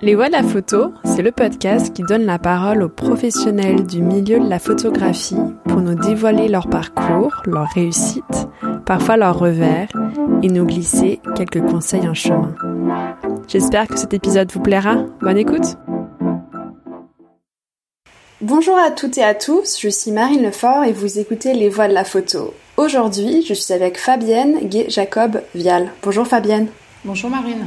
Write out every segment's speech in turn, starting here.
Les Voix de la photo, c'est le podcast qui donne la parole aux professionnels du milieu de la photographie pour nous dévoiler leur parcours, leur réussite, parfois leurs revers, et nous glisser quelques conseils en chemin. J'espère que cet épisode vous plaira. Bonne écoute Bonjour à toutes et à tous, je suis Marine Lefort et vous écoutez Les Voix de la photo. Aujourd'hui, je suis avec Fabienne Gay-Jacob Vial. Bonjour Fabienne. Bonjour Marine.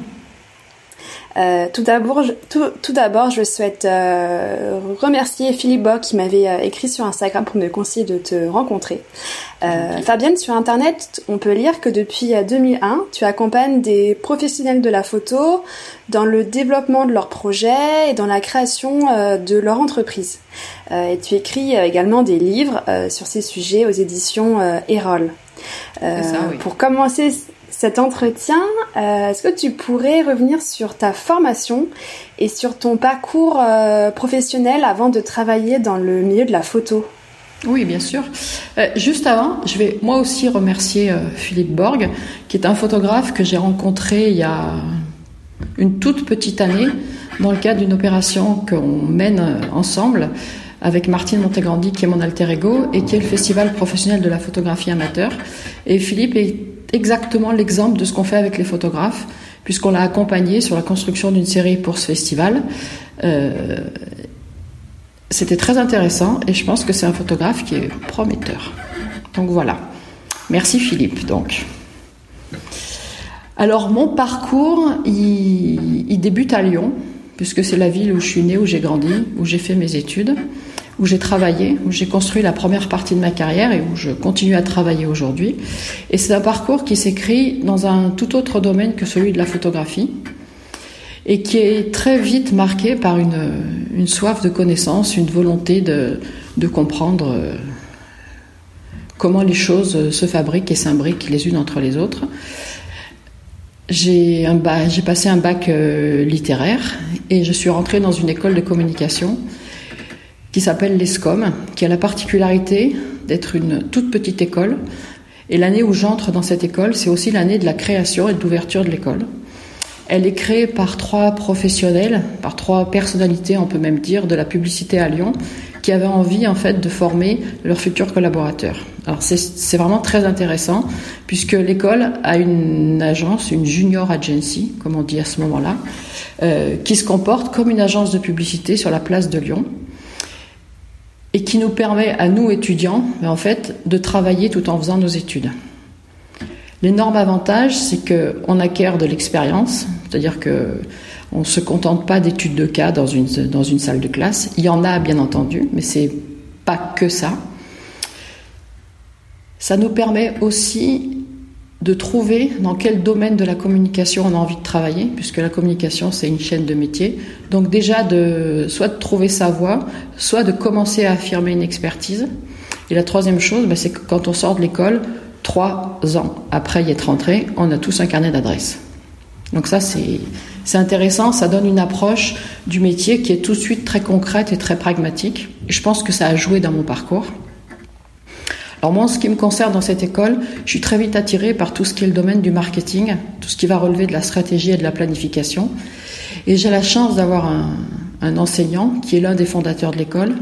Euh, tout d'abord, je, tout, d'abord, je souhaite euh, remercier Philippe Bock qui m'avait euh, écrit sur Instagram pour me conseiller de te rencontrer. Fabienne, sur Internet, on peut lire que depuis 2001, tu accompagnes des professionnels de la photo dans le développement de leurs projets et dans la création de leur entreprise. et tu écris également des livres sur ces sujets aux éditions Erol. Pour commencer cet entretien, euh, est-ce que tu pourrais revenir sur ta formation et sur ton parcours euh, professionnel avant de travailler dans le milieu de la photo? Oui, bien sûr. Euh, juste avant, je vais moi aussi remercier Philippe Borg, qui est un photographe que j'ai rencontré il y a une toute petite année dans le cadre d'une opération qu'on mène ensemble avec Martine Montegrandi, qui est mon alter ego, et qui est le Festival professionnel de la photographie amateur. Et Philippe est exactement l'exemple de ce qu'on fait avec les photographes, puisqu'on l'a accompagné sur la construction d'une série pour ce festival. Euh, c'était très intéressant et je pense que c'est un photographe qui est prometteur. Donc voilà. Merci Philippe. Donc. Alors mon parcours, il, il débute à Lyon, puisque c'est la ville où je suis née, où j'ai grandi, où j'ai fait mes études où j'ai travaillé, où j'ai construit la première partie de ma carrière et où je continue à travailler aujourd'hui. Et c'est un parcours qui s'écrit dans un tout autre domaine que celui de la photographie et qui est très vite marqué par une, soif de connaissance, une volonté de, de comprendre euh, comment les choses se fabriquent et s'imbriquent les unes entre les autres. J'ai passé un bac euh, littéraire et je suis rentrée dans une école de communication qui s'appelle l'ESCOM, qui a la particularité d'être une toute petite école. Et l'année où j'entre dans cette école, c'est aussi l'année de la création et de l'ouverture de l'école. Elle est créée par trois professionnels, par trois personnalités, on peut même dire, de la publicité à Lyon, qui avaient envie en fait de former leurs futurs collaborateurs. Alors c'est vraiment très intéressant puisque l'école a une agence, une junior agency, comme on dit à ce moment-là, euh, qui se comporte comme une agence de publicité sur la place de Lyon et qui nous permet à nous étudiants, en fait, de travailler tout en faisant nos études. L'énorme avantage, c'est qu'on acquiert de l'expérience, c'est-à-dire que on ne se contente pas d'études de cas dans une, dans une salle de classe. Il y en a, bien entendu, mais c'est pas que ça. Ça nous permet aussi de trouver dans quel domaine de la communication on a envie de travailler, puisque la communication c'est une chaîne de métier. Donc déjà de soit de trouver sa voie, soit de commencer à affirmer une expertise. Et la troisième chose, ben, c'est que quand on sort de l'école, trois ans après y être rentré, on a tous un carnet d'adresses. Donc ça c'est intéressant, ça donne une approche du métier qui est tout de suite très concrète et très pragmatique. Et je pense que ça a joué dans mon parcours. Alors moi, en ce qui me concerne dans cette école, je suis très vite attirée par tout ce qui est le domaine du marketing, tout ce qui va relever de la stratégie et de la planification. Et j'ai la chance d'avoir un, enseignant qui est l'un des fondateurs de l'école,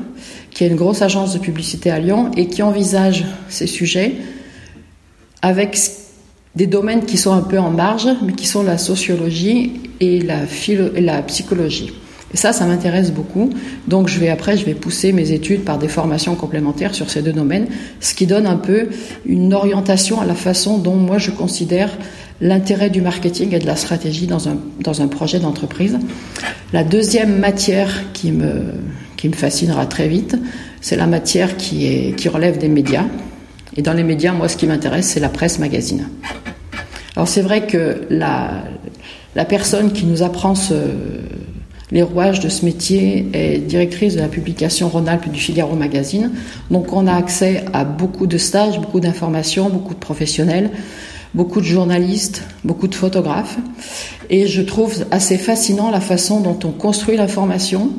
qui a une grosse agence de publicité à Lyon et qui envisage ces sujets avec des domaines qui sont un peu en marge, mais qui sont la sociologie et la psychologie. Et ça, ça m'intéresse beaucoup. Donc, je vais après, je vais pousser mes études par des formations complémentaires sur ces deux domaines, ce qui donne un peu une orientation à la façon dont moi je considère l'intérêt du marketing et de la stratégie dans un, dans un projet d'entreprise. La deuxième matière qui me, qui me fascinera très vite, c'est la matière qui, est, qui relève des médias. Et dans les médias, moi, ce qui m'intéresse, c'est la presse magazine. Alors, c'est vrai que la, la personne qui nous apprend ce, les rouages de ce métier est directrice de la publication Rhône-Alpes du Figaro Magazine. Donc on a accès à beaucoup de stages, beaucoup d'informations, beaucoup de professionnels, beaucoup de journalistes, beaucoup de photographes. Et je trouve assez fascinant la façon dont on construit l'information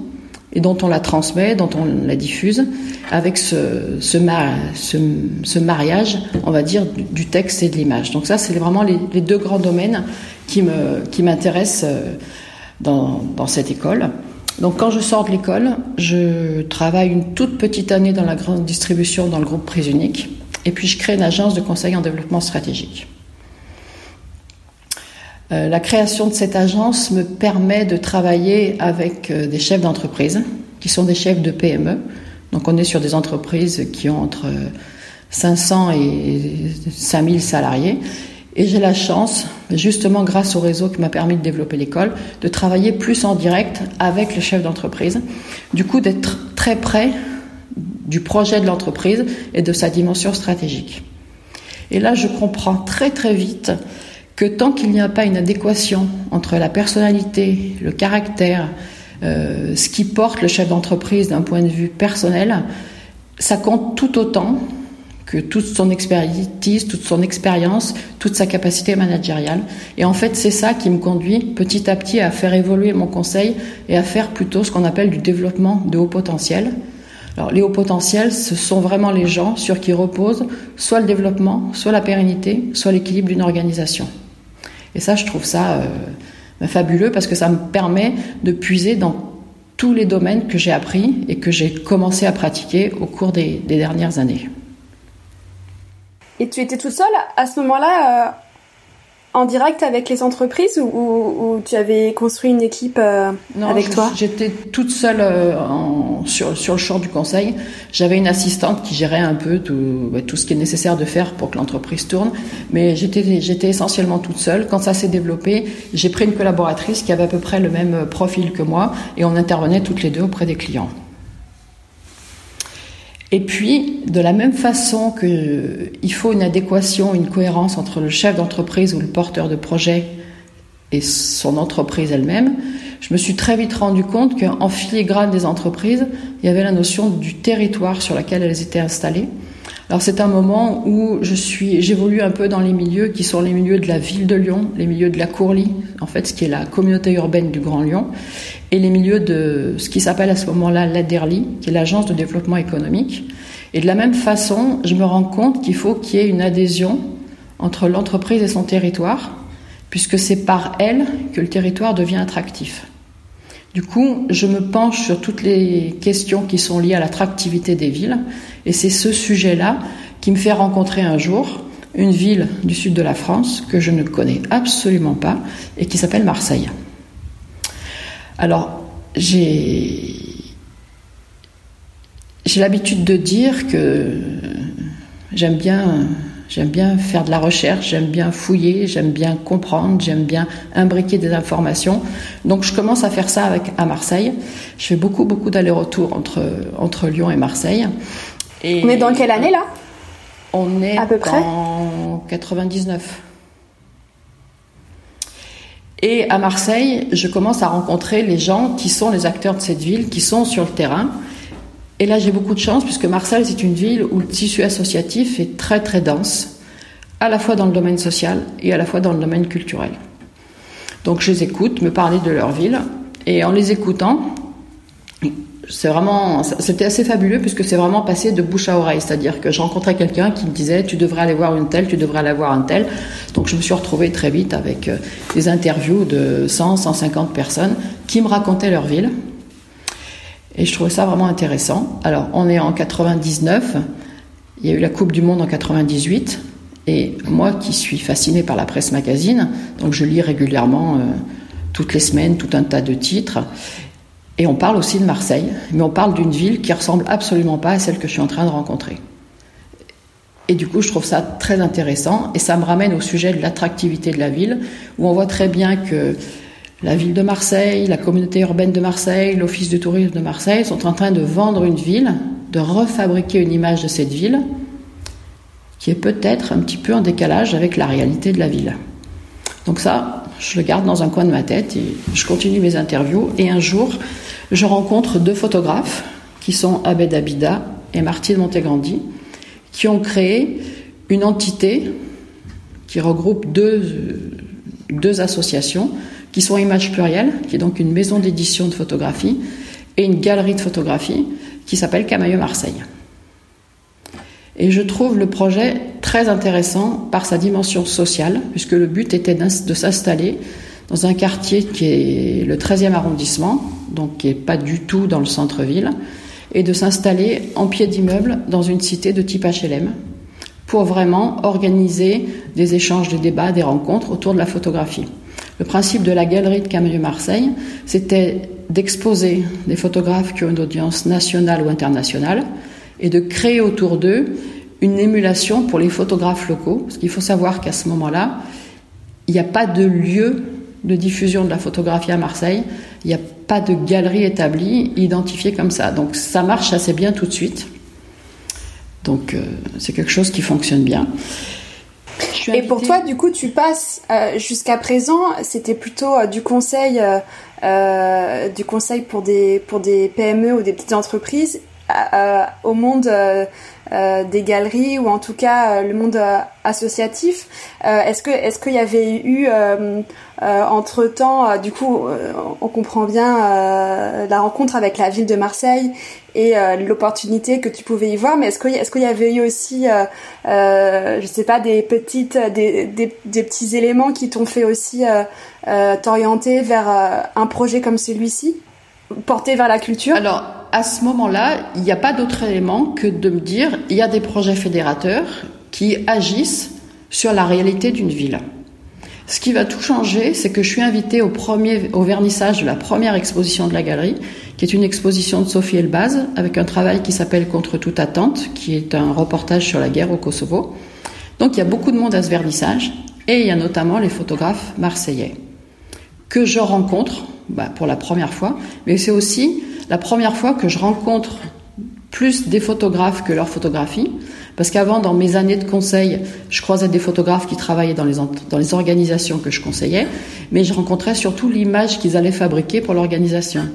et dont on la transmet, dont on la diffuse, avec ce, ce, mariage, on va dire, du, texte et de l'image. Donc ça, c'est vraiment les, deux grands domaines qui m'intéressent. Qui dans, cette école. Donc quand je sors de l'école, je travaille une toute petite année dans la grande distribution dans le groupe Prise Unique, et puis je crée une agence de conseil en développement stratégique. Euh, la création de cette agence me permet de travailler avec euh, des chefs d'entreprise, qui sont des chefs de PME. Donc on est sur des entreprises qui ont entre 500 et 5000 salariés et j'ai la chance, justement grâce au réseau qui m'a permis de développer l'école, de travailler plus en direct avec le chef d'entreprise. Du coup, d'être très près du projet de l'entreprise et de sa dimension stratégique. Et là, je comprends très très vite que tant qu'il n'y a pas une adéquation entre la personnalité, le caractère, euh, ce qui porte le chef d'entreprise d'un point de vue personnel, ça compte tout autant que toute son expertise, toute son expérience, toute sa capacité managériale. Et en fait, c'est ça qui me conduit petit à petit à faire évoluer mon conseil et à faire plutôt ce qu'on appelle du développement de haut potentiel. Alors, les hauts potentiels, ce sont vraiment les gens sur qui repose soit le développement, soit la pérennité, soit l'équilibre d'une organisation. Et ça, je trouve ça euh, fabuleux parce que ça me permet de puiser dans tous les domaines que j'ai appris et que j'ai commencé à pratiquer au cours des dernières années. Et tu étais toute seule à ce moment-là euh, en direct avec les entreprises ou, tu avais construit une équipe euh, avec toi? J'étais toute seule euh, sur, sur, le champ du conseil. J'avais une assistante qui gérait un peu tout, bah, tout ce qui est nécessaire de faire pour que l'entreprise tourne. Mais j'étais, j'étais essentiellement toute seule. Quand ça s'est développé, j'ai pris une collaboratrice qui avait à peu près le même profil que moi et on intervenait toutes les deux auprès des clients. Et puis, de la même façon qu'il faut une adéquation, une cohérence entre le chef d'entreprise ou le porteur de projet et son entreprise elle-même, je me suis très vite rendu compte qu'en filigrane des entreprises, il y avait la notion du territoire sur lequel elles étaient installées. Alors c'est un moment où je suis, j'évolue un peu dans les milieux qui sont les milieux de la ville de Lyon, les milieux de la Courlie, en fait, ce qui est la communauté urbaine du Grand Lyon, et les milieux de ce qui s'appelle à ce moment-là l'ADERLI, qui est l'agence de développement économique. Et de la même façon, je me rends compte qu'il faut qu'il y ait une adhésion entre l'entreprise et son territoire, puisque c'est par elle que le territoire devient attractif. Du coup, je me penche sur toutes les questions qui sont liées à l'attractivité des villes, et c'est ce sujet-là qui me fait rencontrer un jour une ville du sud de la France que je ne connais absolument pas et qui s'appelle Marseille. Alors, j'ai j'ai l'habitude de dire que j'aime bien j'aime bien faire de la recherche, j'aime bien fouiller, j'aime bien comprendre, j'aime bien imbriquer des informations. Donc je commence à faire ça avec à Marseille. Je fais beaucoup beaucoup d'allers-retours entre entre Lyon et Marseille. Et on est dans quelle année là? On est à peu près? en 99. Et à Marseille, je commence à rencontrer les gens qui sont les acteurs de cette ville, qui sont sur le terrain. Et là, j'ai beaucoup de chance puisque Marseille, c'est une ville où le tissu associatif est très très dense, à la fois dans le domaine social et à la fois dans le domaine culturel. Donc je les écoute me parler de leur ville et en les écoutant, c'est vraiment, c'était assez fabuleux puisque c'est vraiment passé de bouche à oreille. C'est-à-dire que je rencontrais quelqu'un qui me disait tu devrais aller voir une telle, tu devrais aller voir un tel. Donc je me suis retrouvée très vite avec euh, des interviews de 100, 150 personnes qui me racontaient leur ville. Et je trouvais ça vraiment intéressant. Alors on est en 99, il y a eu la Coupe du Monde en 98. Et moi qui suis fascinée par la presse magazine, donc je lis régulièrement euh, toutes les semaines tout un tas de titres. Et on parle aussi de Marseille, mais on parle d'une ville qui ressemble absolument pas à celle que je suis en train de rencontrer. Et du coup, je trouve ça très intéressant et ça me ramène au sujet de l'attractivité de la ville, où on voit très bien que la ville de Marseille, la communauté urbaine de Marseille, l'office du tourisme de Marseille sont en train de vendre une ville, de refabriquer une image de cette ville qui est peut-être un petit peu en décalage avec la réalité de la ville. Donc ça, je le garde dans un coin de ma tête et je continue mes interviews. Et un jour, je rencontre deux photographes qui sont Abed Abida et Martine Montegrandi, qui ont créé une entité qui regroupe deux, deux associations qui sont Images Plurielles, qui est donc une maison d'édition de photographie, et une galerie de photographie qui s'appelle Camailleux Marseille. Et je trouve le projet très intéressant par sa dimension sociale, puisque le but était de s'installer dans un quartier qui est le 13e arrondissement, donc qui n'est pas du tout dans le centre-ville, et de s'installer en pied d'immeuble dans une cité de type HLM pour vraiment organiser des échanges, des débats, des rencontres autour de la photographie. Le principe de la galerie de Camailleux Marseille, c'était d'exposer des photographes qui ont une audience nationale ou internationale et de créer autour d'eux une émulation pour les photographes locaux. Parce qu'il faut savoir qu'à ce moment-là, il n'y a pas de lieu de diffusion de la photographie à Marseille, il n'y a pas de galerie établie, identifiée comme ça. Donc ça marche assez bien tout de suite. Donc euh, c'est quelque chose qui fonctionne bien. Et pour toi, du coup, tu passes euh, jusqu'à présent, c'était plutôt euh, du conseil, du conseil pour des pour des PME ou des petites entreprises au monde euh, des galeries ou en tout cas euh, le monde euh, associatif. est-ce que est-ce qu'il y avait eu entre temps, du coup, on comprend bien la rencontre avec la ville de Marseille et l'opportunité que tu pouvais y voir, mais est-ce qu'il est qu'il y avait eu aussi, je sais pas, des petites, des, des, des petits éléments qui t'ont fait aussi t'orienter vers un projet comme celui-ci, porté vers la culture? Alors à ce moment-là, il n'y a pas d'autre élément que de me dire il y a des projets fédérateurs qui agissent sur la réalité d'une ville. Ce qui va tout changer, c'est que je suis invitée au, premier, au vernissage de la première exposition de la galerie, qui est une exposition de Sophie Elbaz, avec un travail qui s'appelle Contre toute attente, qui est un reportage sur la guerre au Kosovo. Donc il y a beaucoup de monde à ce vernissage, et il y a notamment les photographes marseillais, que je rencontre bah, pour la première fois, mais c'est aussi la première fois que je rencontre plus des photographes que leurs photographies, parce qu'avant, dans mes années de conseil, je croisais des photographes qui travaillaient dans les, organisations que je conseillais, mais je rencontrais surtout l'image qu'ils allaient fabriquer pour l'organisation.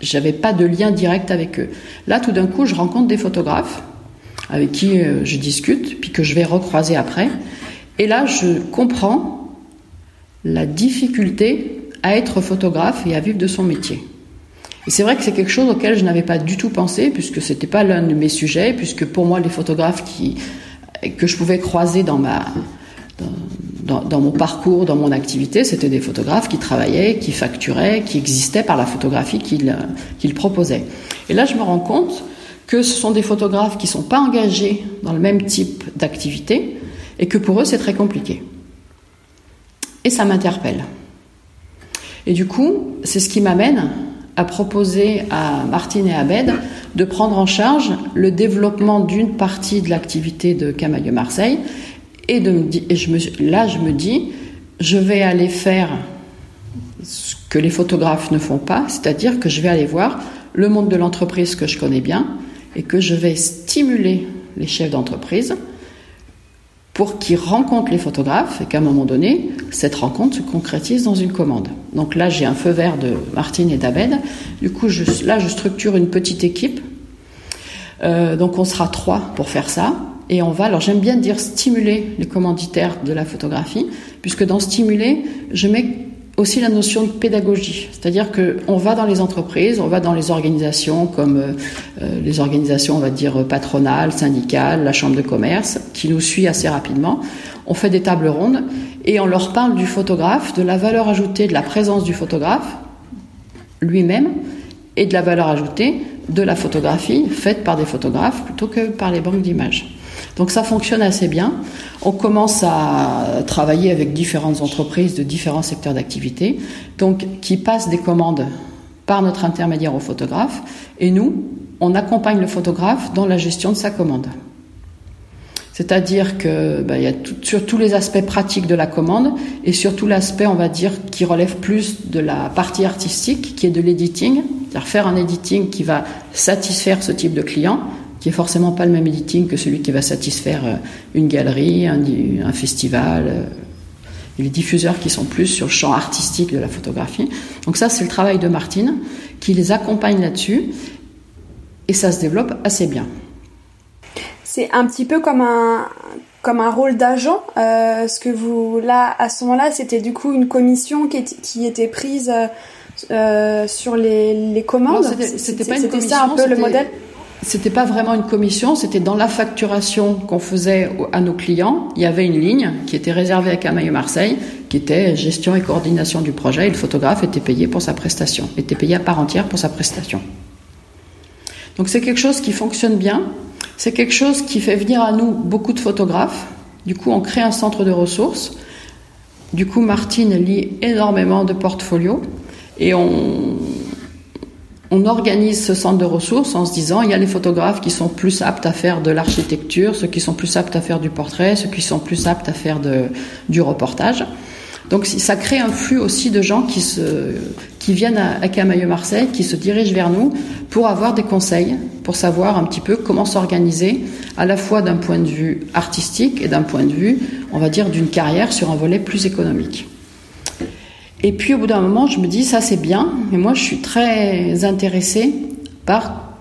J'avais pas de lien direct avec eux. Là, tout d'un coup, je rencontre des photographes avec qui euh, je discute, puis que je vais recroiser après. Et là, je comprends la difficulté à être photographe et à vivre de son métier. Et c'est vrai que c'est quelque chose auquel je n'avais pas du tout pensé, puisque c'était pas l'un de mes sujets, puisque pour moi, les photographes qui, que je pouvais croiser dans ma, dans, mon parcours, dans mon activité, c'était des photographes qui travaillaient, qui facturaient, qui existaient par la photographie qu'ils qu'ils proposaient. Et là, je me rends compte que ce sont des photographes qui sont pas engagés dans le même type d'activité et que pour eux, c'est très compliqué. Et ça m'interpelle. Et du coup, c'est ce qui m'amène a proposé à Martine et Abed de prendre en charge le développement d'une partie de l'activité de Camailleux Marseille. Et, de me, et je me, là, je me dis, je vais aller faire ce que les photographes ne font pas, c'est-à-dire que je vais aller voir le monde de l'entreprise que je connais bien et que je vais stimuler les chefs d'entreprise pour qu'ils rencontrent les photographes et qu'à un moment donné, cette rencontre se concrétise dans une commande. Donc là, j'ai un feu vert de Martine et d'Abed. Du coup, je, là, je structure une petite équipe. Euh, donc on sera trois pour faire ça. Et on va, alors j'aime bien dire stimuler les commanditaires de la photographie, puisque dans stimuler, je mets aussi la notion de pédagogie, c'est-à-dire qu'on va dans les entreprises, on va dans les organisations comme euh, euh, les organisations, on va dire patronales, syndicales, la chambre de commerce, qui nous suit assez rapidement. On fait des tables rondes et on leur parle du photographe, de la valeur ajoutée de la présence du photographe lui-même et de la valeur ajoutée de la photographie faite par des photographes plutôt que par les banques d'images. Donc ça fonctionne assez bien. On commence à travailler avec différentes entreprises de différents secteurs d'activité, donc qui passent des commandes par notre intermédiaire au photographe, et nous, on accompagne le photographe dans la gestion de sa commande. C'est-à-dire que ben, y a sur tous les aspects pratiques de la commande et surtout l'aspect, on va dire, qui relève plus de la partie artistique, qui est de l'editing, c'est-à-dire faire un editing qui va satisfaire ce type de client, qui est forcément pas le même editing que celui qui va satisfaire euh, une galerie, un, festival, euh, et les diffuseurs qui sont plus sur le champ artistique de la photographie. Donc ça, c'est le travail de Martine, qui les accompagne là-dessus, et ça se développe assez bien. C'est un petit peu comme un comme un rôle d'agent. Euh, ce que vous là à ce moment-là, c'était du coup une commission qui, qui était prise sur les, les commandes. C'était pas une commission. C'était ça un peu le modèle c'était pas vraiment une commission, c'était dans la facturation qu'on faisait à nos clients. Il y avait une ligne qui était réservée à Camailleux Marseille, qui était gestion et coordination du projet, et le photographe était payé pour sa prestation, était payé à part entière pour sa prestation. Donc c'est quelque chose qui fonctionne bien, c'est quelque chose qui fait venir à nous beaucoup de photographes. Du coup, on crée un centre de ressources. Du coup, Martine lit énormément de portfolios et on, on organise ce centre de ressources en se disant il y a les photographes qui sont plus aptes à faire de l'architecture, ceux qui sont plus aptes à faire du portrait, ceux qui sont plus aptes à faire du reportage. Donc ça crée un flux aussi de gens qui, viennent à, Camailleux-Marseille, qui se dirigent vers nous pour avoir des conseils, pour savoir un petit peu comment s'organiser, à la fois d'un point de vue artistique et d'un point de vue, on va dire, d'une carrière sur un volet plus économique. Et puis au bout d'un moment, je me dis, ça c'est bien, mais moi je suis très intéressée par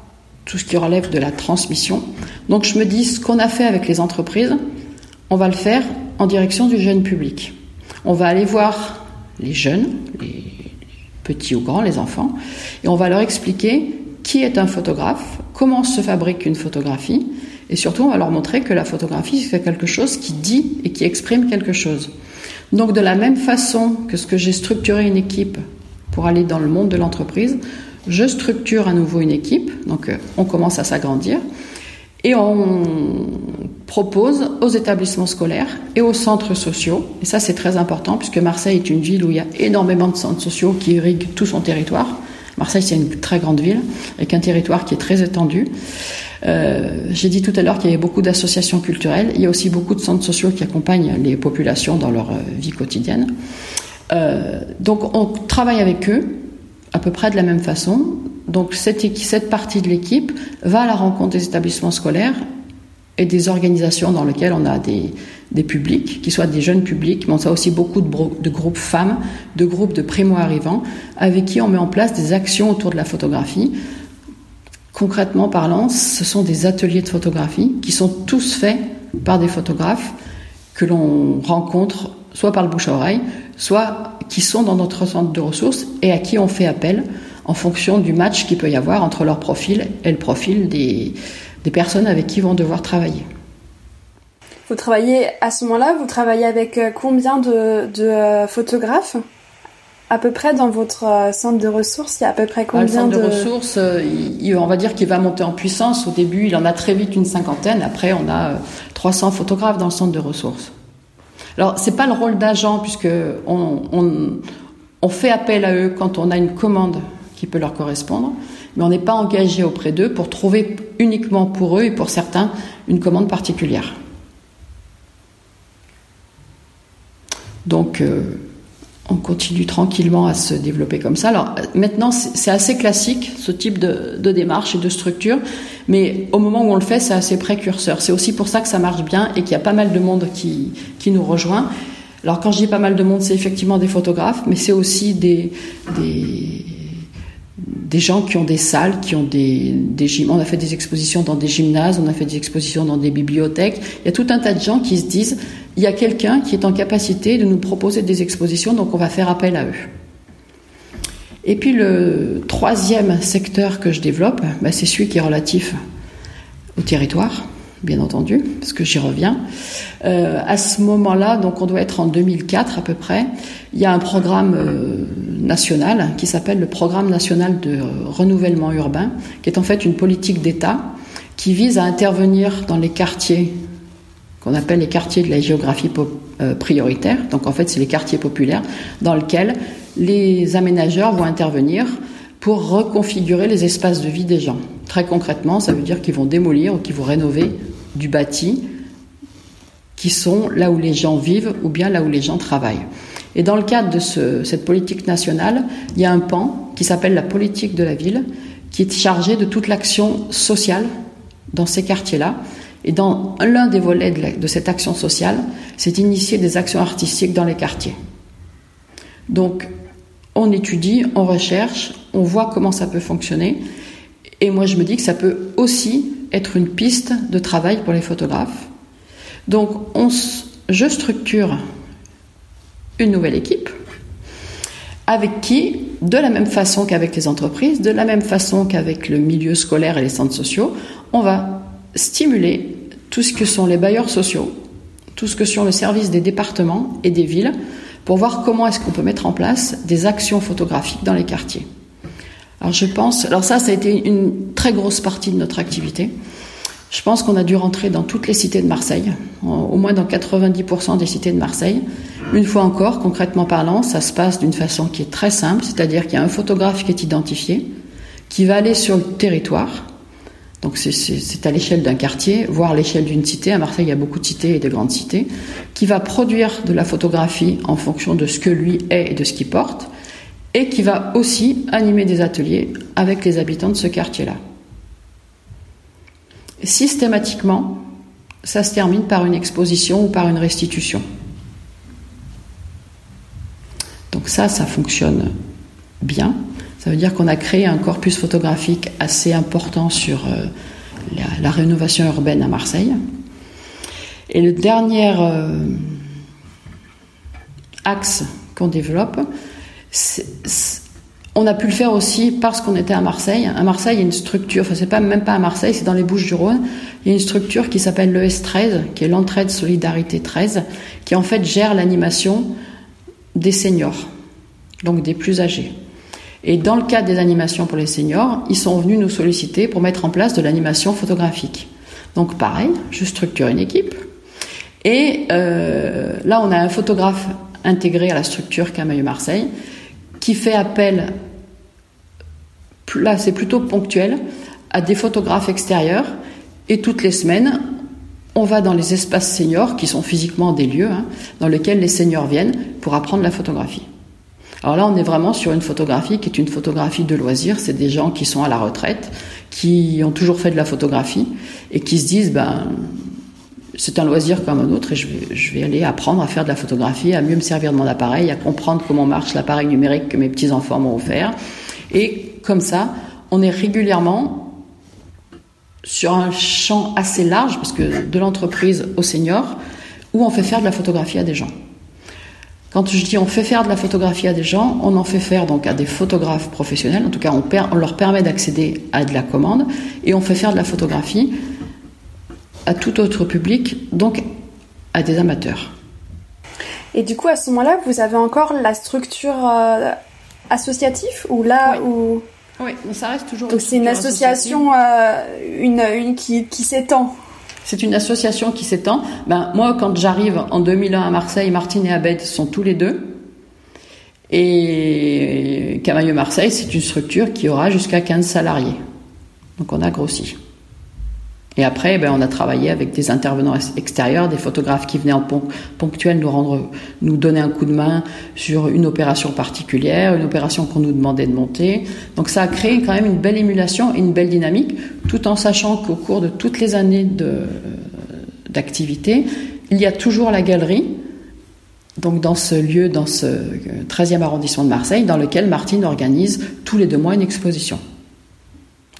tout ce qui relève de la transmission. Donc je me dis, ce qu'on a fait avec les entreprises, on va le faire en direction du jeune public. On va aller voir les jeunes, les petits ou grands, les enfants, et on va leur expliquer qui est un photographe, comment se fabrique une photographie, et surtout on va leur montrer que la photographie c'est quelque chose qui dit et qui exprime quelque chose. Donc de la même façon que ce que j'ai structuré une équipe pour aller dans le monde de l'entreprise, je structure à nouveau une équipe, donc euh, on commence à s'agrandir, et on propose aux établissements scolaires et aux centres sociaux, et ça c'est très important puisque Marseille est une ville où il y a énormément de centres sociaux qui irriguent tout son territoire. Marseille c'est une très grande ville avec un territoire qui est très étendu. Euh, j'ai dit tout à l'heure qu'il y avait beaucoup d'associations culturelles. Il y a aussi beaucoup de centres sociaux qui accompagnent les populations dans leur euh, vie quotidienne. Euh, donc on travaille avec eux à peu près de la même façon. Donc cette, partie de l'équipe va à la rencontre des établissements scolaires et des organisations dans lesquelles on a des, publics, qui soient des jeunes publics, mais on a aussi beaucoup de, de groupes femmes, de groupes de primo-arrivants, avec qui on met en place des actions autour de la photographie Concrètement parlant, ce sont des ateliers de photographie qui sont tous faits par des photographes que l'on rencontre soit par le bouche à oreille, soit qui sont dans notre centre de ressources et à qui on fait appel en fonction du match qu'il peut y avoir entre leur profil et le profil des, personnes avec qui vont devoir travailler. Vous travaillez à ce moment-là, vous travaillez avec euh, combien de, de euh, photographes? À peu près dans votre euh, centre de ressources, il y a à peu près combien le centre de, ressources euh, On va dire qu'il va monter en puissance. Au début, il en a très vite une cinquantaine. Après, on a 300 euh, photographes dans le centre de ressources. Alors, c'est pas le rôle d'agent puisque on, on, fait appel à eux quand on a une commande qui peut leur correspondre, mais on n'est pas engagé auprès d'eux pour trouver uniquement pour eux et pour certains une commande particulière. Donc on continue tranquillement à se développer comme ça. Alors maintenant, c'est assez classique ce type de, démarche et de structure, mais au moment où on le fait, c'est assez précurseur. C'est aussi pour ça que ça marche bien et qu'il y a pas mal de monde qui, qui nous rejoint. Alors quand je dis pas mal de monde, c'est effectivement des photographes, mais c'est aussi des, des des gens qui ont des salles, qui ont des, des On a fait des expositions dans des gymnases, on a fait des expositions dans des bibliothèques. Il y a tout un tas de gens qui se disent il y a quelqu'un qui est en capacité de nous proposer des expositions, donc on va faire appel à eux. Et puis le troisième secteur que je développe, bah, c'est celui qui est relatif au territoire, bien entendu, parce que j'y reviens. Euh, à ce moment-là, donc on doit être en 2004 à peu près, il y a un programme euh, national qui s'appelle le Programme national de renouvellement urbain, qui est en fait une politique d'État qui vise à intervenir dans les quartiers qu'on appelle les quartiers de la géographie euh, prioritaire. Donc en fait, c'est les quartiers populaires dans lesquels les aménageurs vont intervenir pour reconfigurer les espaces de vie des gens. Très concrètement, ça veut dire qu'ils vont démolir ou qu'ils vont rénover du bâti qui sont là où les gens vivent ou bien là où les gens travaillent. Et dans le cadre de cette politique nationale, il y a un pan qui s'appelle la politique de la ville, qui est chargé de toute l'action sociale dans ces quartiers-là. Et dans l'un des volets de, cette action sociale, c'est initier des actions artistiques dans les quartiers. Donc, on étudie, on recherche, on voit comment ça peut fonctionner. Et moi, je me dis que ça peut aussi être une piste de travail pour les photographes. Donc, on, je structure une nouvelle équipe avec qui, de la même façon qu'avec les entreprises, de la même façon qu'avec le milieu scolaire et les centres sociaux, on va stimuler tout ce que sont les bailleurs sociaux, tout ce que sont le service des départements et des villes, pour voir comment est-ce qu'on peut mettre en place des actions photographiques dans les quartiers. Alors je pense, alors ça, ça a été une très grosse partie de notre activité. Je pense qu'on a dû rentrer dans toutes les cités de Marseille, au moins dans 90% des cités de Marseille. Une fois encore, concrètement parlant, ça se passe d'une façon qui est très simple, c'est-à-dire qu'il y a un photographe qui est identifié, qui va aller sur le territoire. Donc c'est à l'échelle d'un quartier, voire l'échelle d'une cité. À Marseille, il y a beaucoup de cités et de grandes cités, qui va produire de la photographie en fonction de ce que lui est et de ce qu'il porte, et qui va aussi animer des ateliers avec les habitants de ce quartier-là systématiquement, ça se termine par une exposition ou par une restitution. Donc ça, ça fonctionne bien. Ça veut dire qu'on a créé un corpus photographique assez important sur euh, la, rénovation urbaine à Marseille. Et le dernier euh, axe qu'on développe, on a pu le faire aussi parce qu'on était à Marseille. À Marseille, il y a une structure, enfin c'est pas même pas à Marseille, c'est dans les Bouches du Rhône. Il y a une structure qui s'appelle l'ES 13, qui est l'entraide solidarité 13, qui en fait gère l'animation des seniors, donc des plus âgés. Et dans le cadre des animations pour les seniors, ils sont venus nous solliciter pour mettre en place de l'animation photographique. Donc pareil, je structure une équipe. Et euh, là, on a un photographe intégré à la structure Camailleux Marseille qui fait appel, là c'est plutôt ponctuel, à des photographes extérieurs. Et toutes les semaines, on va dans les espaces seniors, qui sont physiquement des lieux, hein, dans lesquels les seniors viennent pour apprendre la photographie. Alors là, on est vraiment sur une photographie qui est une photographie de loisir. C'est des gens qui sont à la retraite, qui ont toujours fait de la photographie et qui se disent, ben, c'est un loisir comme un autre et je vais, aller apprendre à faire de la photographie, à mieux me servir de mon appareil, à comprendre comment marche l'appareil numérique que mes petits-enfants m'ont offert. Et comme ça, on est régulièrement sur un champ assez large, parce que de l'entreprise au senior, où on fait faire de la photographie à des gens. Quand je dis on fait faire de la photographie à des gens, on en fait faire donc à des photographes professionnels. En tout cas, on, on leur permet d'accéder à de la commande et on fait faire de la photographie à tout autre public, donc à des amateurs. Et du coup, à ce moment-là, vous avez encore la structure euh, associative ou là oui. où oui, mais ça reste toujours. Donc c'est une association, euh, une, une, qui, qui s'étend. C'est une association qui s'étend. Ben, moi, quand j'arrive en 2001 à Marseille, Martine et Abed sont tous les deux. Et Camailleux Marseille, c'est une structure qui aura jusqu'à 15 salariés. Donc on a grossi. Et après, ben, on a travaillé avec des intervenants extérieurs, des photographes qui venaient en ponctuel nous rendre, nous donner un coup de main sur une opération particulière, une opération qu'on nous demandait de monter. Donc ça a créé quand même une belle émulation et une belle dynamique, tout en sachant qu'au cours de toutes les années d'activité, il y a toujours la galerie, donc dans ce lieu, dans ce 13e arrondissement de Marseille, dans lequel Martine organise tous les deux mois une exposition.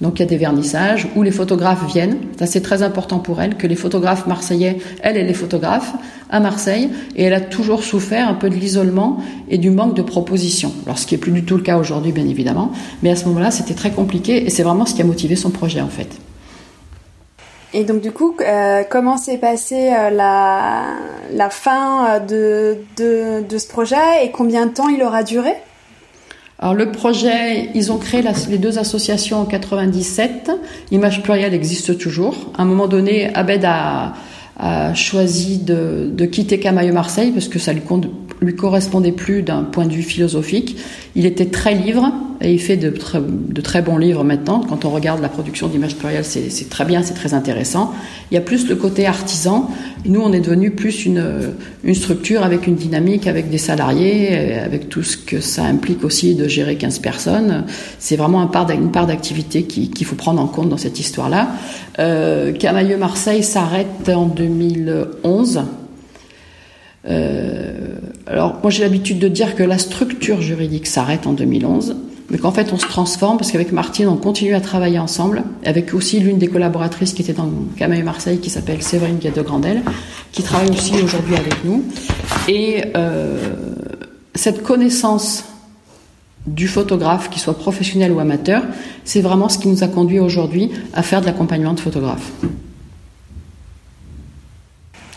Donc il y a des vernissages où les photographes viennent. Ça c'est très important pour elle que les photographes marseillais, elle est les photographes à Marseille et elle a toujours souffert un peu de l'isolement et du manque de propositions. Alors ce qui est plus du tout le cas aujourd'hui bien évidemment, mais à ce moment-là c'était très compliqué et c'est vraiment ce qui a motivé son projet en fait. Et donc du coup, euh, comment s'est passée euh, la, fin de, de ce projet et combien de temps il aura duré? Alors le projet, ils ont créé les deux associations en 97. Image plurielle existe toujours. À un moment donné, Abed a, choisi de, quitter Camailleux Marseille parce que ça lui, lui correspondait plus d'un point de vue philosophique. Il était très livre et il fait de très, de très bons livres maintenant. Quand on regarde la production d'images plurielles, c'est très bien, c'est très intéressant. Il y a plus le côté artisan. Nous, on est devenu plus une, une structure avec une dynamique, avec des salariés, avec tout ce que ça implique aussi de gérer 15 personnes. C'est vraiment une part d'activité qu'il faut prendre en compte dans cette histoire-là. Euh, Camailleux Marseille s'arrête en 2011. Euh, alors, moi j'ai l'habitude de dire que la structure juridique s'arrête en 2011, mais qu'en fait on se transforme parce qu'avec Martine on continue à travailler ensemble, avec aussi l'une des collaboratrices qui était dans Camailleux Marseille qui s'appelle Séverine de Grandel, qui travaille aussi aujourd'hui avec nous. Et euh, cette connaissance du photographe, qu'il soit professionnel ou amateur, c'est vraiment ce qui nous a conduit aujourd'hui à faire de l'accompagnement de photographe.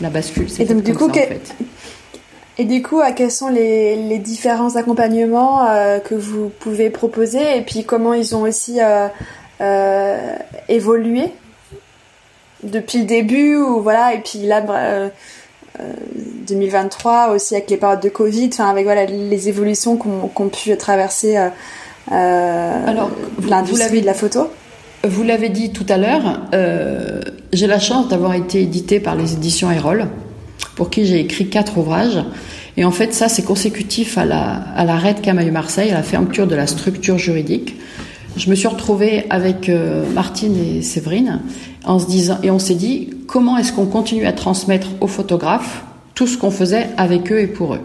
La bascule, c'est donc du coup, en fait Et du coup, quels sont les, différents accompagnements que vous pouvez proposer et puis comment ils ont aussi évolué depuis le début ou voilà et puis là 2023 aussi avec les périodes de Covid, enfin avec voilà les évolutions qu'ont pu traverser euh, euh l'industrie de la photo. Vous l'avez dit tout à l'heure, euh, j'ai la chance d'avoir été édité par les éditions Erol, pour qui j'ai écrit quatre ouvrages. Et en fait, ça, c'est consécutif à la, à l'arrêt de Camailleux Marseille, à la fermeture de la structure juridique. Je me suis retrouvée avec euh, Martine et Séverine en se disant, et on s'est dit, comment est-ce qu'on continue à transmettre aux photographes tout ce qu'on faisait avec eux et pour eux?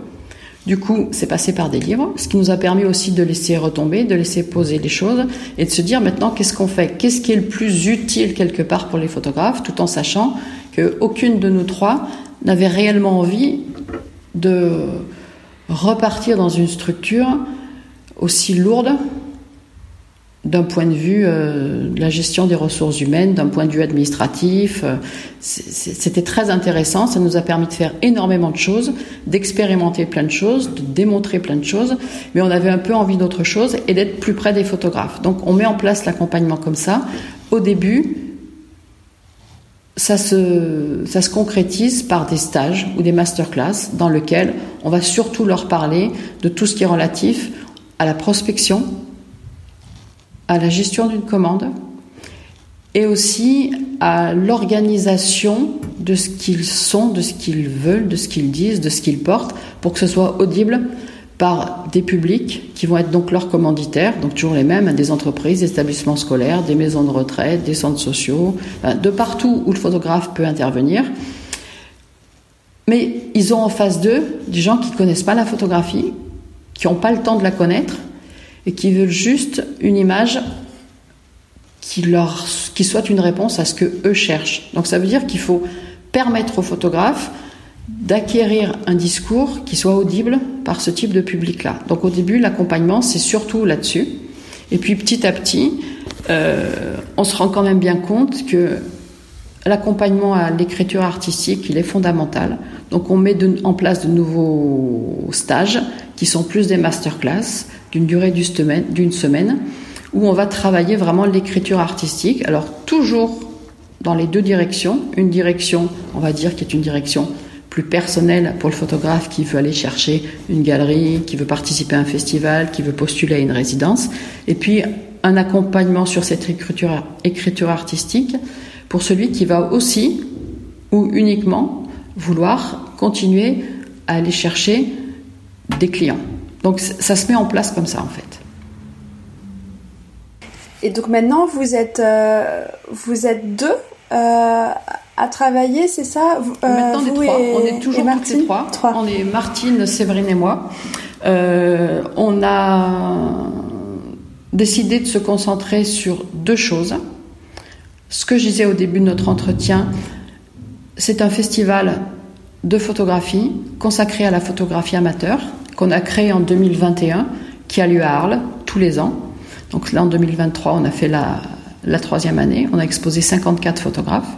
Du coup, c'est passé par des livres, ce qui nous a permis aussi de laisser retomber, de laisser poser les choses et de se dire maintenant qu'est-ce qu'on fait, qu'est-ce qui est le plus utile quelque part pour les photographes, tout en sachant qu'aucune de nous trois n'avait réellement envie de repartir dans une structure aussi lourde d'un point de vue euh, de la gestion des ressources humaines, d'un point de vue administratif. Euh, c'était très intéressant, ça nous a permis de faire énormément de choses, d'expérimenter plein de choses, de démontrer plein de choses, mais on avait un peu envie d'autre chose et d'être plus près des photographes. Donc on met en place l'accompagnement comme ça. Au début, ça se, ça se concrétise par des stages ou des masterclass dans lesquels on va surtout leur parler de tout ce qui est relatif à la prospection, à la gestion d'une commande et aussi à l'organisation de ce qu'ils sont, de ce qu'ils veulent, de ce qu'ils disent, de ce qu'ils portent, pour que ce soit audible par des publics qui vont être donc leurs commanditaires, donc toujours les mêmes, des entreprises, des établissements scolaires, des maisons de retraite, des centres sociaux, de partout où le photographe peut intervenir. Mais ils ont en face d'eux des gens qui ne connaissent pas la photographie, qui n'ont pas le temps de la connaître, et qui veulent juste une image qui, leur, qui soit une réponse à ce que eux cherchent. Donc ça veut dire qu'il faut permettre aux photographes d'acquérir un discours qui soit audible par ce type de public-là. Donc au début, l'accompagnement, c'est surtout là-dessus. Et puis petit à petit, euh, on se rend quand même bien compte que l'accompagnement à l'écriture artistique, il est fondamental. Donc on met en place de nouveaux stages qui sont plus des masterclass d'une durée d'une semaine, où on va travailler vraiment l'écriture artistique. Alors toujours dans les deux directions. Une direction, on va dire, qui est une direction plus personnelle pour le photographe qui veut aller chercher une galerie, qui veut participer à un festival, qui veut postuler à une résidence. Et puis un accompagnement sur cette écriture, écriture artistique pour celui qui va aussi ou uniquement vouloir continuer à aller chercher des clients. Donc ça se met en place comme ça en fait. Et donc maintenant vous êtes euh, vous êtes deux euh, à travailler, c'est ça euh, Maintenant on est trois. on est toujours toutes les trois. On est Martine, Séverine et moi. on a décidé de se concentrer sur deux choses. Ce que je disais au début de notre entretien, c'est un festival de photographie consacré à la photographie amateur qu'on a créé en 2021, qui a lieu à Arles tous les ans. Donc là, en 2023, on a fait la, troisième année. On a exposé 54 photographes.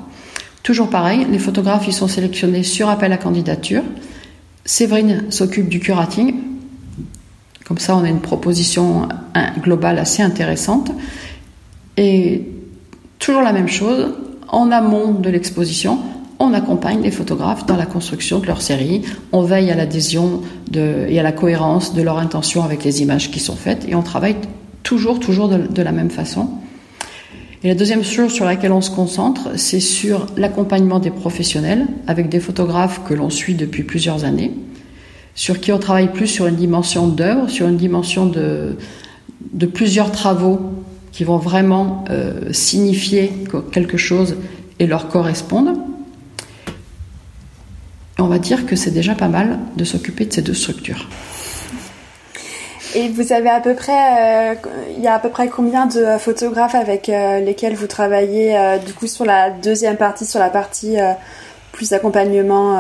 Toujours pareil, les photographes, ils sont sélectionnés sur appel à candidature. Séverine s'occupe du curating. Comme ça, on a une proposition globale assez intéressante. Et toujours la même chose, en amont de l'exposition, on accompagne les photographes dans la construction de leur série, on veille à l'adhésion et à la cohérence de leur intention avec les images qui sont faites et on travaille toujours, toujours de, la même façon. Et la deuxième chose sur laquelle on se concentre, c'est sur l'accompagnement des professionnels avec des photographes que l'on suit depuis plusieurs années, sur qui on travaille plus sur une dimension d'œuvre, sur une dimension de, plusieurs travaux qui vont vraiment euh, signifier quelque chose et leur correspondre on va dire que c'est déjà pas mal de s'occuper de ces deux structures. Et vous avez à peu près, euh, il y a à peu près combien de photographes avec euh, lesquels vous travaillez euh, du coup sur la deuxième partie, sur la partie plus accompagnement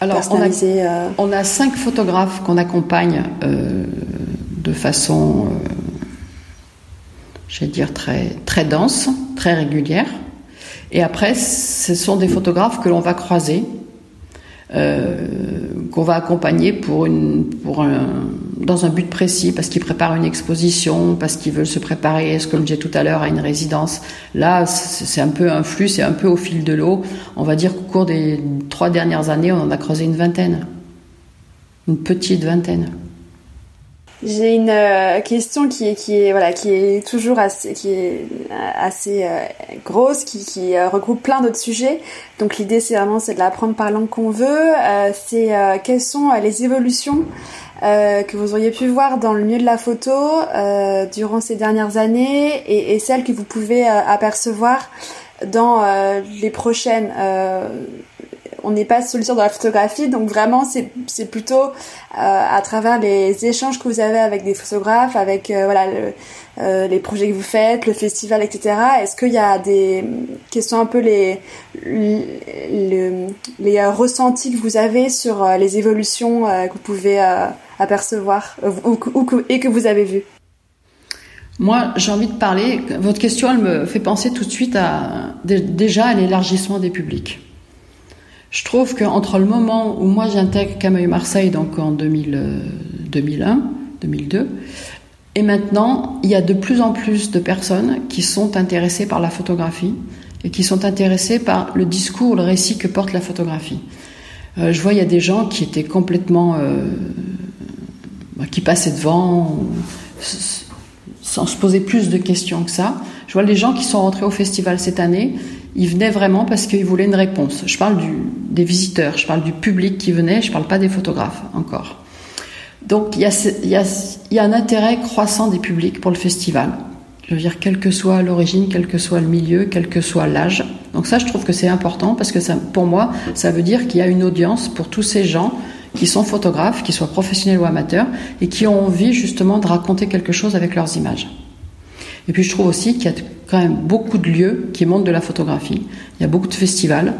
Alors, personnalisé on a, on a, cinq photographes qu'on accompagne de façon, je vais dire très très dense, très régulière. Et après, ce sont des photographes que l'on va croiser qu'on va accompagner pour une, pour un, dans un but précis, parce qu'ils préparent une exposition, parce qu'ils veulent se préparer, ce que je disais tout à l'heure, à une résidence. Là, c'est un peu un flux, c'est un peu au fil de l'eau. On va dire qu'au cours des trois dernières années, on en a creusé une vingtaine. Une petite vingtaine. J'ai une euh, question qui est, qui est voilà qui est toujours assez qui est euh, assez euh, grosse, qui, qui regroupe plein d'autres sujets. Donc l'idée c'est vraiment c'est de l'apprendre par langue qu'on veut. c'est quelles sont les évolutions que vous auriez pu voir dans le milieu de la photo durant ces dernières années et, et, celles que vous pouvez apercevoir dans les prochaines on n'est pas solution dans la photographie, donc vraiment c'est plutôt euh, à travers les échanges que vous avez avec des photographes, avec euh, voilà euh, les projets que vous faites, le festival, etc. Est-ce qu'il y a des quels un peu les les, ressentis que vous avez sur les évolutions que vous pouvez apercevoir et que vous avez vues? Moi, j'ai envie de parler. Votre question, elle me fait penser tout de suite à déjà à l'élargissement des publics. Je trouve qu'entre le moment où moi j'intègre Cameuil Marseille, donc en 2000, 2001, 2002, et maintenant, il y a de plus en plus de personnes qui sont intéressées par la photographie et qui sont intéressées par le discours, le récit que porte la photographie. Euh, je vois, il y a des gens qui étaient complètement. Euh, bah, qui passaient devant sans se poser plus de questions que ça. Je vois les gens qui sont rentrés au festival cette année ils venaient vraiment parce qu'ils voulaient une réponse. Je parle des visiteurs, je parle du public qui venait, je ne parle pas des photographes encore. Donc il y, a, un intérêt croissant des publics pour le festival. Je veux dire, quelle que soit l'origine, quel que soit le milieu, quel que soit l'âge. Donc ça, je trouve que c'est important parce que pour moi, ça veut dire qu'il y a une audience pour tous ces gens qui sont photographes, qui soient professionnels ou amateurs, et qui ont envie justement de raconter quelque chose avec leurs images. Et puis je trouve aussi qu'il y a quand même beaucoup de lieux qui montrent de la photographie. Il y a beaucoup de festivals.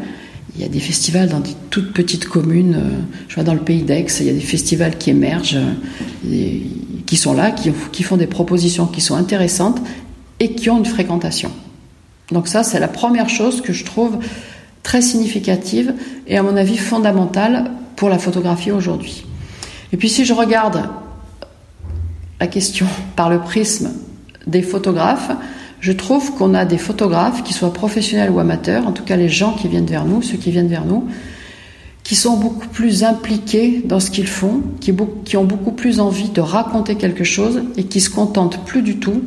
Il y a des festivals dans des toutes petites communes. Euh, je vois dans le pays d'Aix, il y a des festivals qui émergent, euh, qui sont là, qui font des propositions qui sont intéressantes et qui ont une fréquentation. Donc ça, c'est la première chose que je trouve très significative et à mon avis fondamentale pour la photographie aujourd'hui. Et puis si je regarde la question par le prisme des photographes, je trouve qu'on a des photographes, qui soient professionnels ou amateurs, en tout cas les gens qui viennent vers nous, ceux qui viennent vers nous, qui sont beaucoup plus impliqués dans ce qu'ils font, qui, ont beaucoup plus envie de raconter quelque chose et qui se contentent plus du tout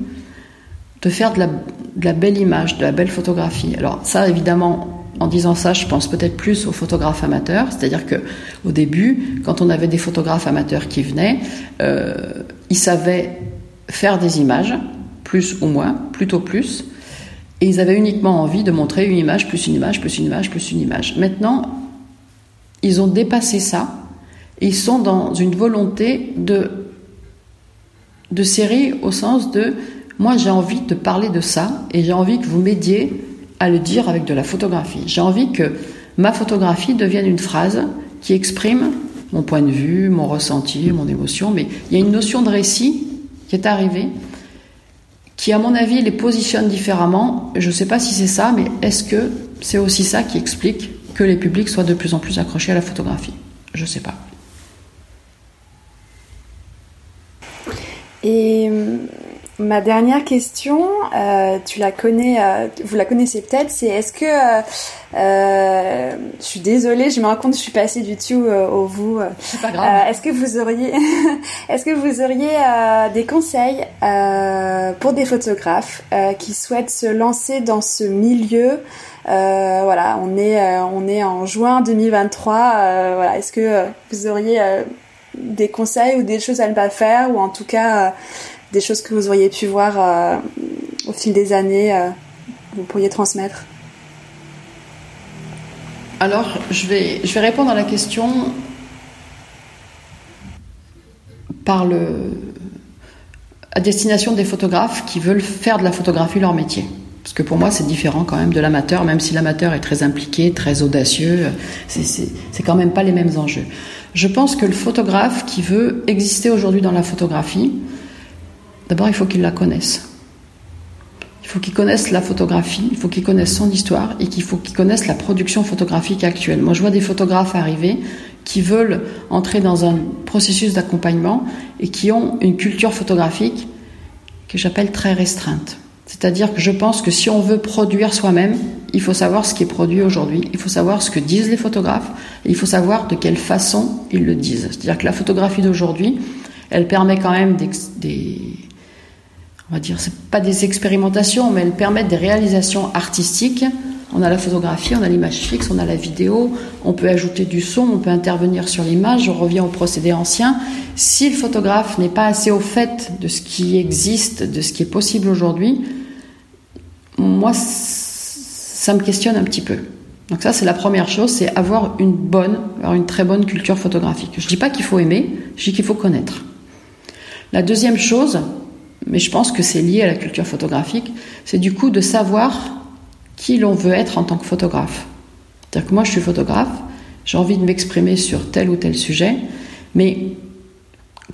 de faire de la, de la belle image, de la belle photographie. Alors ça, évidemment, en disant ça, je pense peut-être plus aux photographes amateurs, c'est-à-dire que au début, quand on avait des photographes amateurs qui venaient, euh, ils savaient faire des images, plus ou moins, plutôt plus. Et ils avaient uniquement envie de montrer une image, plus une image, plus une image, plus une image. Maintenant, ils ont dépassé ça. Ils sont dans une volonté de, de série au sens de moi j'ai envie de parler de ça et j'ai envie que vous m'aidiez à le dire avec de la photographie. J'ai envie que ma photographie devienne une phrase qui exprime mon point de vue, mon ressenti, mon émotion, mais il y a une notion de récit qui est arrivée qui, à mon avis, les positionne différemment. Je ne sais pas si c'est ça, mais est-ce que c'est aussi ça qui explique que les publics soient de plus en plus accrochés à la photographie? Je ne sais pas. Et Ma dernière question, euh, tu la connais, euh, vous la connaissez peut-être, c'est est-ce que, euh, je suis désolée, je me rends compte, je suis passée du tu au vous. C'est pas grave. est-ce que vous auriez, est-ce que vous auriez des conseils pour des photographes qui souhaitent se lancer dans ce milieu Voilà, on est, on est en juin 2023. voilà, est-ce que vous auriez des conseils ou des choses à ne pas faire ou en tout cas des choses que vous auriez pu voir euh, au fil des années, euh, vous pourriez transmettre Alors, je vais, je vais répondre à la question par le, à destination des photographes qui veulent faire de la photographie leur métier. Parce que pour moi, c'est différent quand même de l'amateur, même si l'amateur est très impliqué, très audacieux, c'est quand même pas les mêmes enjeux. Je pense que le photographe qui veut exister aujourd'hui dans la photographie, D'abord, il faut qu'il la connaisse. Il faut qu'il connaisse la photographie, il faut qu'il connaisse son histoire et qu'il faut qu'il connaisse la production photographique actuelle. Moi, je vois des photographes arriver qui veulent entrer dans un processus d'accompagnement et qui ont une culture photographique que j'appelle très restreinte. C'est-à-dire que je pense que si on veut produire soi-même, il faut savoir ce qui est produit aujourd'hui, il faut savoir ce que disent les photographes, et il faut savoir de quelle façon ils le disent. C'est-à-dire que la photographie d'aujourd'hui, elle permet quand même des, on va dire, c'est pas des expérimentations, mais elle permet des réalisations artistiques. On a la photographie, on a l'image fixe, on a la vidéo, on peut ajouter du son, on peut intervenir sur l'image, on revient au procédé ancien. Si le photographe n'est pas assez au fait de ce qui existe, de ce qui est possible aujourd'hui, moi, ça me questionne un petit peu. Donc ça, c'est la première chose, c'est avoir une bonne, avoir une très bonne culture photographique. Je dis pas qu'il faut aimer, je dis qu'il faut connaître. La deuxième chose, mais je pense que c'est lié à la culture photographique, c'est du coup de savoir qui l'on veut être en tant que photographe. C'est-à-dire que moi, je suis photographe, j'ai envie de m'exprimer sur tel ou tel sujet, mais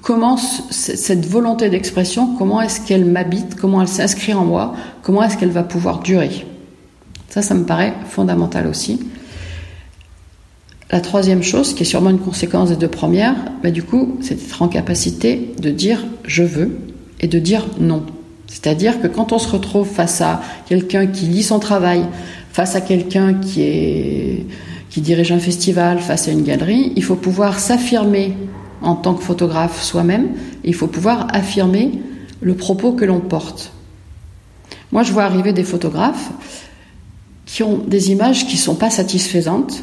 comment cette volonté d'expression, comment est-ce qu'elle m'habite, comment elle s'inscrit en moi, comment est-ce qu'elle va pouvoir durer? Ça, ça me paraît fondamental aussi. La troisième chose, qui est sûrement une conséquence des deux premières, bah, du coup, c'est d'être en capacité de dire je veux et de dire non. C'est-à-dire que quand on se retrouve face à quelqu'un qui lit son travail, face à quelqu'un qui dirige un festival, face à une galerie, il faut pouvoir s'affirmer en tant que photographe soi-même, il faut pouvoir affirmer le propos que l'on porte. Moi, je vois arriver des photographes qui ont des images qui ne sont pas satisfaisantes,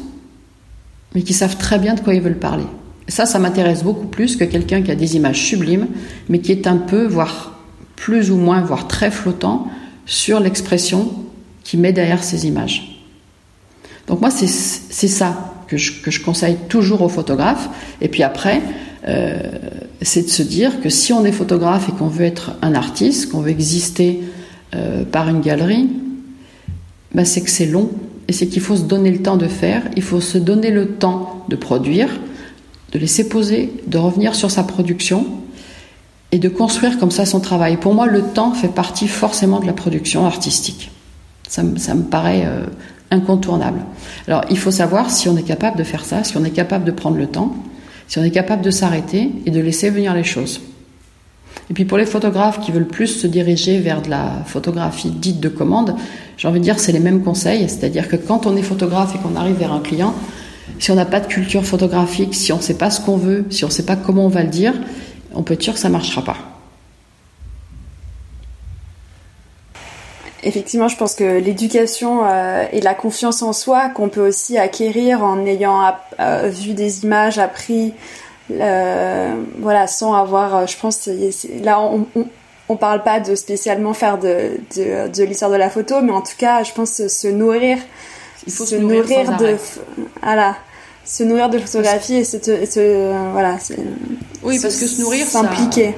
mais qui savent très bien de quoi ils veulent parler. Ça, ça m'intéresse beaucoup plus que quelqu'un qui a des images sublimes, mais qui est un peu, voire plus ou moins, voire très flottant sur l'expression qui met derrière ces images. Donc moi, c'est ça que je, que je, conseille toujours aux photographes. Et puis après, euh, c'est de se dire que si on est photographe et qu'on veut être un artiste, qu'on veut exister euh, par une galerie, ben c'est que c'est long et c'est qu'il faut se donner le temps de faire, il faut se donner le temps de produire, de laisser poser, de revenir sur sa production et de construire comme ça son travail. Pour moi, le temps fait partie forcément de la production artistique. Ça, me paraît euh, incontournable. Alors, il faut savoir si on est capable de faire ça, si on est capable de prendre le temps, si on est capable de s'arrêter et de laisser venir les choses. Et puis pour les photographes qui veulent plus se diriger vers de la photographie dite de commande, j'ai envie de dire c'est les mêmes conseils, c'est-à-dire que quand on est photographe et qu'on arrive vers un client, si on n'a pas de culture photographique, si on ne sait pas ce qu'on veut, si on ne sait pas comment on va le dire, on peut être sûr que ça ne marchera pas. Effectivement, je pense que l'éducation euh, et la confiance en soi qu'on peut aussi acquérir en ayant euh, vu des images, appris, euh, voilà, sans avoir, je pense, là on, on, parle pas de spécialement faire de, de, de l'histoire de la photo, mais en tout cas, je pense se nourrir, il faut se, nourrir, de, voilà, se nourrir de photographie et se, se voilà, oui, parce que se nourrir, s'impliquer.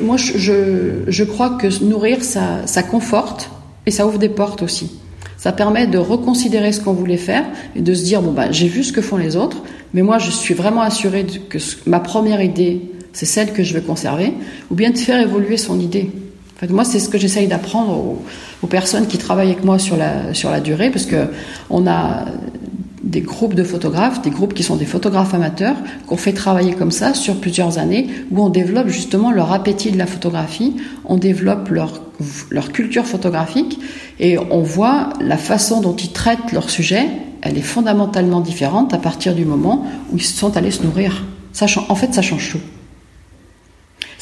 Moi, je, je, crois que nourrir, ça, ça conforte et ça ouvre des portes aussi. Ça permet de reconsidérer ce qu'on voulait faire et de se dire bon bah j'ai vu ce que font les autres, mais moi je suis vraiment assuré que ma première idée c'est celle que je veux conserver, ou bien de faire évoluer son idée. Moi c'est ce que j'essaye d'apprendre aux, personnes qui travaillent avec moi sur la sur la durée, parce que on a des groupes de photographes, des groupes qui sont des photographes amateurs, qu'on fait travailler comme ça sur plusieurs années, où on développe justement leur appétit de la photographie, on développe leur, leur culture photographique, et on voit la façon dont ils traitent leur sujet, elle est fondamentalement différente à partir du moment où ils sont allés se nourrir. En fait, ça change tout.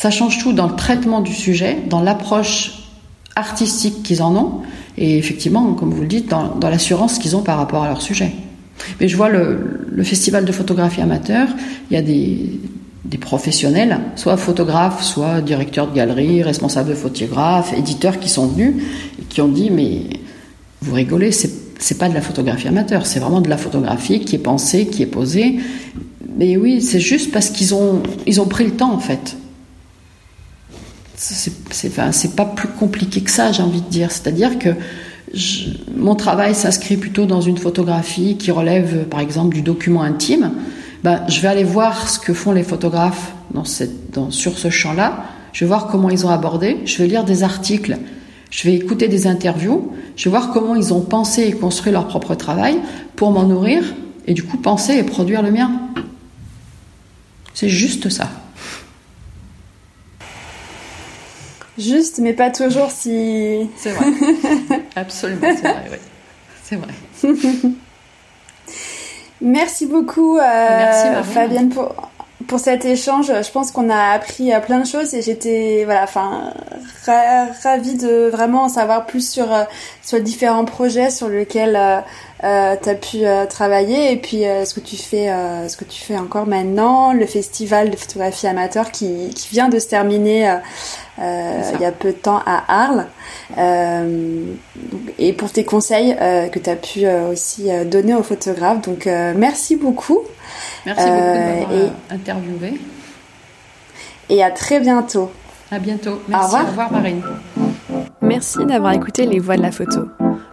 Ça change tout dans le traitement du sujet, dans l'approche artistique qu'ils en ont, et effectivement, comme vous le dites, dans, l'assurance qu'ils ont par rapport à leur sujet. Mais je vois le, festival de photographie amateur, il y a des, professionnels, soit photographes, soit directeurs de galerie, responsables de photographes, éditeurs qui sont venus et qui ont dit mais vous rigolez, c'est pas de la photographie amateur, c'est vraiment de la photographie qui est pensée, qui est posée. Mais oui, c'est juste parce qu'ils ont ils ont pris le temps en fait. C'est c'est pas plus compliqué que ça, j'ai envie de dire. C'est-à-dire que mon travail s'inscrit plutôt dans une photographie qui relève, par exemple, du document intime. Ben, je vais aller voir ce que font les photographes dans cette, dans, sur ce champ-là. Je vais voir comment ils ont abordé. Je vais lire des articles. Je vais écouter des interviews. Je vais voir comment ils ont pensé et construit leur propre travail pour m'en nourrir et du coup penser et produire le mien. C'est juste ça. Juste, mais pas toujours si. C'est vrai. Absolument, c'est vrai, oui. C'est vrai. Merci beaucoup, euh, Fabienne, pour, pour cet échange. Je pense qu'on a appris euh, plein de choses et j'étais voilà, enfin, ravie de vraiment en savoir plus sur euh, sur différents projets sur lesquels euh, euh tu as pu travailler et puis ce que tu fais ce que tu fais encore maintenant, le festival de photographie amateur qui, qui vient de se terminer il y a peu de temps à Arles. et pour tes conseils que tu as pu aussi donner aux photographes. Donc merci beaucoup. Merci beaucoup de m'avoir interviewé. Et à très bientôt. À bientôt. Merci. Au revoir, Marine. Merci d'avoir écouté Les Voix de la photo.